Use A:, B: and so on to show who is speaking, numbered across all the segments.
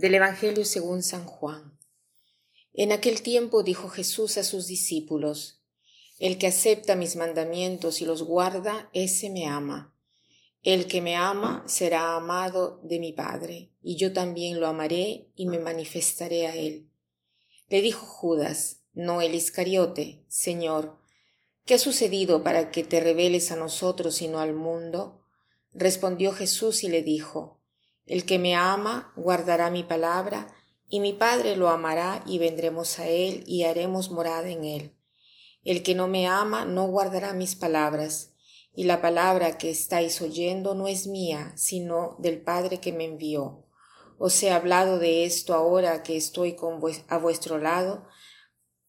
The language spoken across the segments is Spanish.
A: Del Evangelio según San Juan. En aquel tiempo dijo Jesús a sus discípulos, El que acepta mis mandamientos y los guarda, ese me ama. El que me ama será amado de mi Padre, y yo también lo amaré y me manifestaré a él. Le dijo Judas, no el Iscariote, Señor, ¿qué ha sucedido para que te reveles a nosotros y no al mundo? Respondió Jesús y le dijo, el que me ama guardará mi palabra, y mi Padre lo amará y vendremos a él y haremos morada en él. El que no me ama no guardará mis palabras, y la palabra que estáis oyendo no es mía, sino del Padre que me envió. Os he hablado de esto ahora que estoy con a vuestro lado,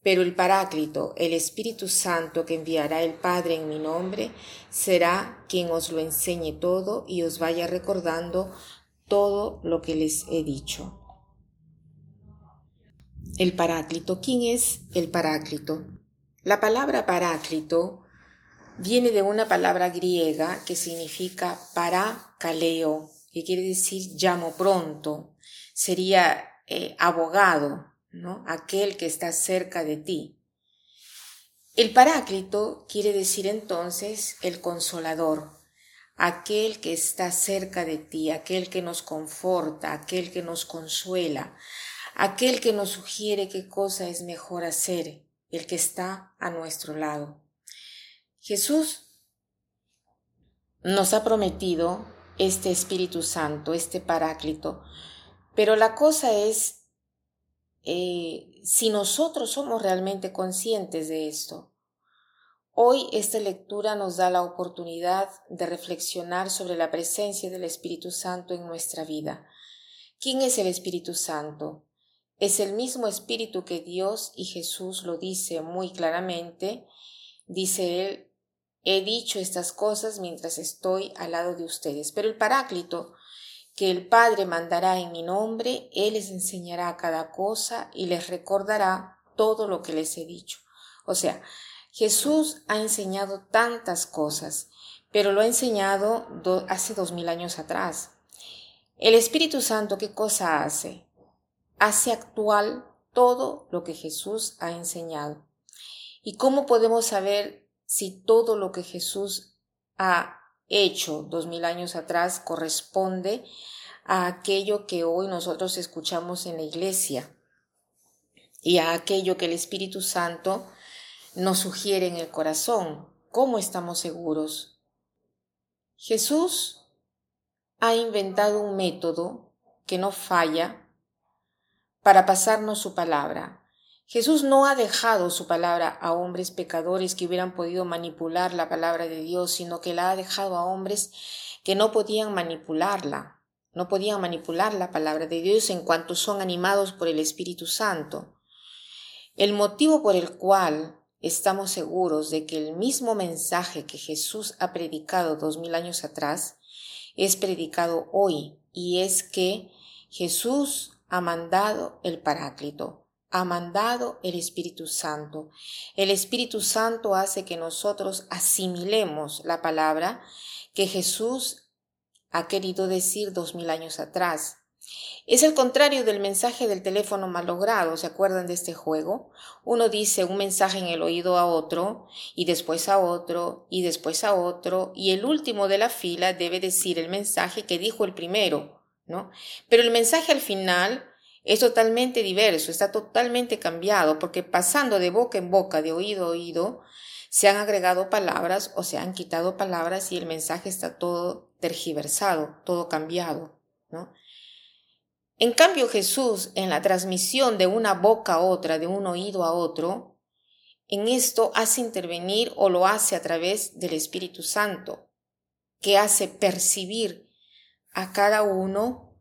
A: pero el Paráclito, el Espíritu Santo que enviará el Padre en mi nombre, será quien os lo enseñe todo y os vaya recordando todo lo que les he dicho. El Paráclito. ¿Quién es el Paráclito? La palabra Paráclito viene de una palabra griega que significa parakaleo, que quiere decir llamo pronto. Sería eh, abogado, ¿no? Aquel que está cerca de ti. El Paráclito quiere decir entonces el consolador, aquel que está cerca de ti, aquel que nos conforta, aquel que nos consuela, aquel que nos sugiere qué cosa es mejor hacer, el que está a nuestro lado. Jesús nos ha prometido este Espíritu Santo, este Paráclito, pero la cosa es eh, si nosotros somos realmente conscientes de esto. Hoy esta lectura nos da la oportunidad de reflexionar sobre la presencia del Espíritu Santo en nuestra vida. ¿Quién es el Espíritu Santo? Es el mismo Espíritu que Dios y Jesús lo dice muy claramente. Dice él, he dicho estas cosas mientras estoy al lado de ustedes. Pero el Paráclito, que el Padre mandará en mi nombre, Él les enseñará cada cosa y les recordará todo lo que les he dicho. O sea, Jesús ha enseñado tantas cosas, pero lo ha enseñado hace dos mil años atrás. El Espíritu Santo, ¿qué cosa hace? Hace actual todo lo que Jesús ha enseñado. ¿Y cómo podemos saber si todo lo que Jesús ha hecho dos mil años atrás corresponde a aquello que hoy nosotros escuchamos en la iglesia y a aquello que el Espíritu Santo nos sugiere en el corazón. ¿Cómo estamos seguros? Jesús ha inventado un método que no falla para pasarnos su palabra. Jesús no ha dejado su palabra a hombres pecadores que hubieran podido manipular la palabra de Dios, sino que la ha dejado a hombres que no podían manipularla, no podían manipular la palabra de Dios en cuanto son animados por el Espíritu Santo. El motivo por el cual estamos seguros de que el mismo mensaje que Jesús ha predicado dos mil años atrás es predicado hoy y es que Jesús ha mandado el Paráclito, ha mandado el Espíritu Santo. El Espíritu Santo hace que nosotros asimilemos la palabra que Jesús ha querido decir dos mil años atrás. Es el contrario del mensaje del teléfono malogrado, ¿se acuerdan de este juego? Uno dice un mensaje en el oído a otro, y después a otro, y después a otro, y el último de la fila debe decir el mensaje que dijo el primero, ¿no? Pero el mensaje al final es totalmente diverso, está totalmente cambiado, porque pasando de boca en boca, de oído a oído, se han agregado palabras o se han quitado palabras y el mensaje está todo tergiversado, todo cambiado, ¿no? En cambio Jesús, en la transmisión de una boca a otra, de un oído a otro, en esto hace intervenir o lo hace a través del Espíritu Santo, que hace percibir a cada uno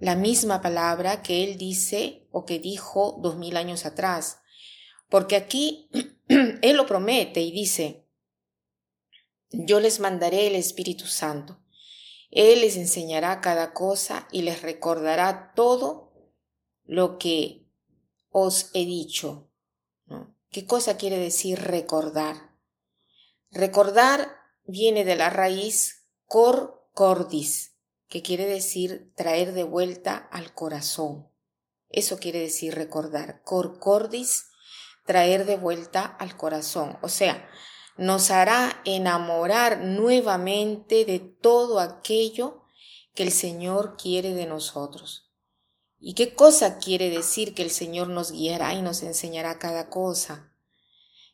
A: la misma palabra que él dice o que dijo dos mil años atrás. Porque aquí él lo promete y dice, yo les mandaré el Espíritu Santo él les enseñará cada cosa y les recordará todo lo que os he dicho. ¿Qué cosa quiere decir recordar? Recordar viene de la raíz cor cordis, que quiere decir traer de vuelta al corazón. Eso quiere decir recordar. Corcordis, traer de vuelta al corazón. O sea, nos hará enamorar nuevamente de todo aquello que el Señor quiere de nosotros. ¿Y qué cosa quiere decir que el Señor nos guiará y nos enseñará cada cosa?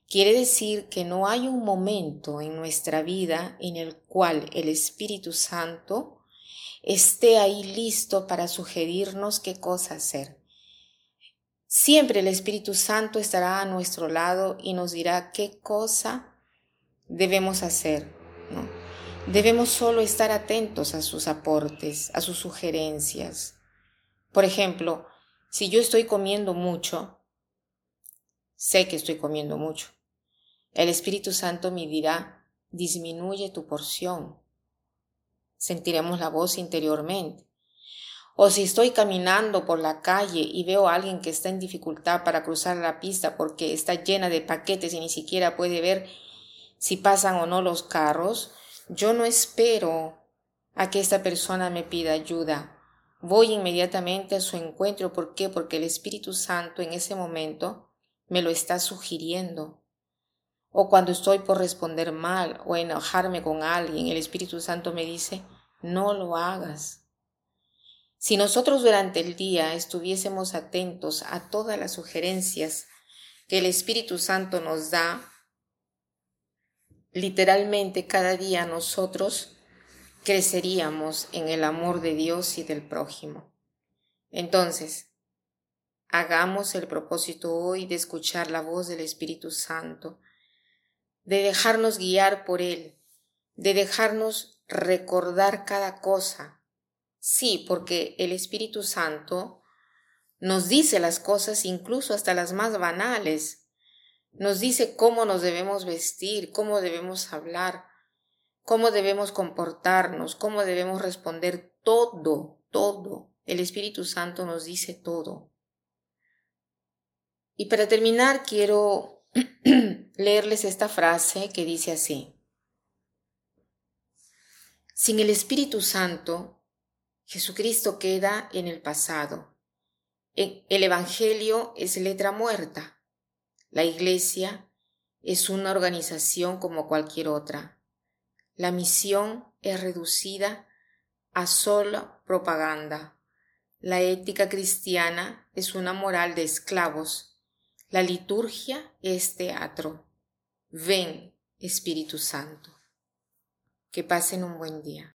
A: Quiere decir que no hay un momento en nuestra vida en el cual el Espíritu Santo esté ahí listo para sugerirnos qué cosa hacer. Siempre el Espíritu Santo estará a nuestro lado y nos dirá qué cosa debemos hacer. Debemos solo estar atentos a sus aportes, a sus sugerencias. Por ejemplo, si yo estoy comiendo mucho, sé que estoy comiendo mucho. El Espíritu Santo me dirá, disminuye tu porción. Sentiremos la voz interiormente. O si estoy caminando por la calle y veo a alguien que está en dificultad para cruzar la pista porque está llena de paquetes y ni siquiera puede ver si pasan o no los carros, yo no espero a que esta persona me pida ayuda. Voy inmediatamente a su encuentro. ¿Por qué? Porque el Espíritu Santo en ese momento me lo está sugiriendo. O cuando estoy por responder mal o enojarme con alguien, el Espíritu Santo me dice, no lo hagas. Si nosotros durante el día estuviésemos atentos a todas las sugerencias que el Espíritu Santo nos da, literalmente cada día nosotros creceríamos en el amor de Dios y del prójimo. Entonces, hagamos el propósito hoy de escuchar la voz del Espíritu Santo, de dejarnos guiar por Él, de dejarnos recordar cada cosa. Sí, porque el Espíritu Santo nos dice las cosas incluso hasta las más banales, nos dice cómo nos debemos vestir, cómo debemos hablar, cómo debemos comportarnos, cómo debemos responder todo, todo. El Espíritu Santo nos dice todo. Y para terminar, quiero leerles esta frase que dice así. Sin el Espíritu Santo, Jesucristo queda en el pasado. El Evangelio es letra muerta. La Iglesia es una organización como cualquier otra. La misión es reducida a sola propaganda. La ética cristiana es una moral de esclavos. La liturgia es teatro. Ven, Espíritu Santo. Que pasen un buen día.